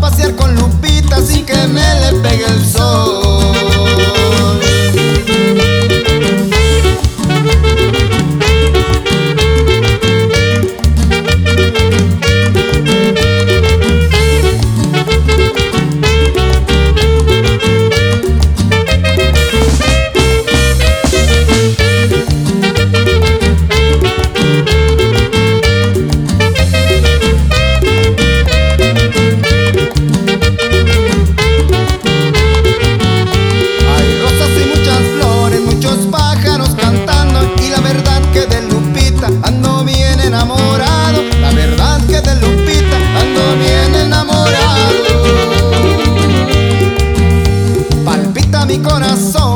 pasear con Lupita sin que me le pegue el sol. mi corazón.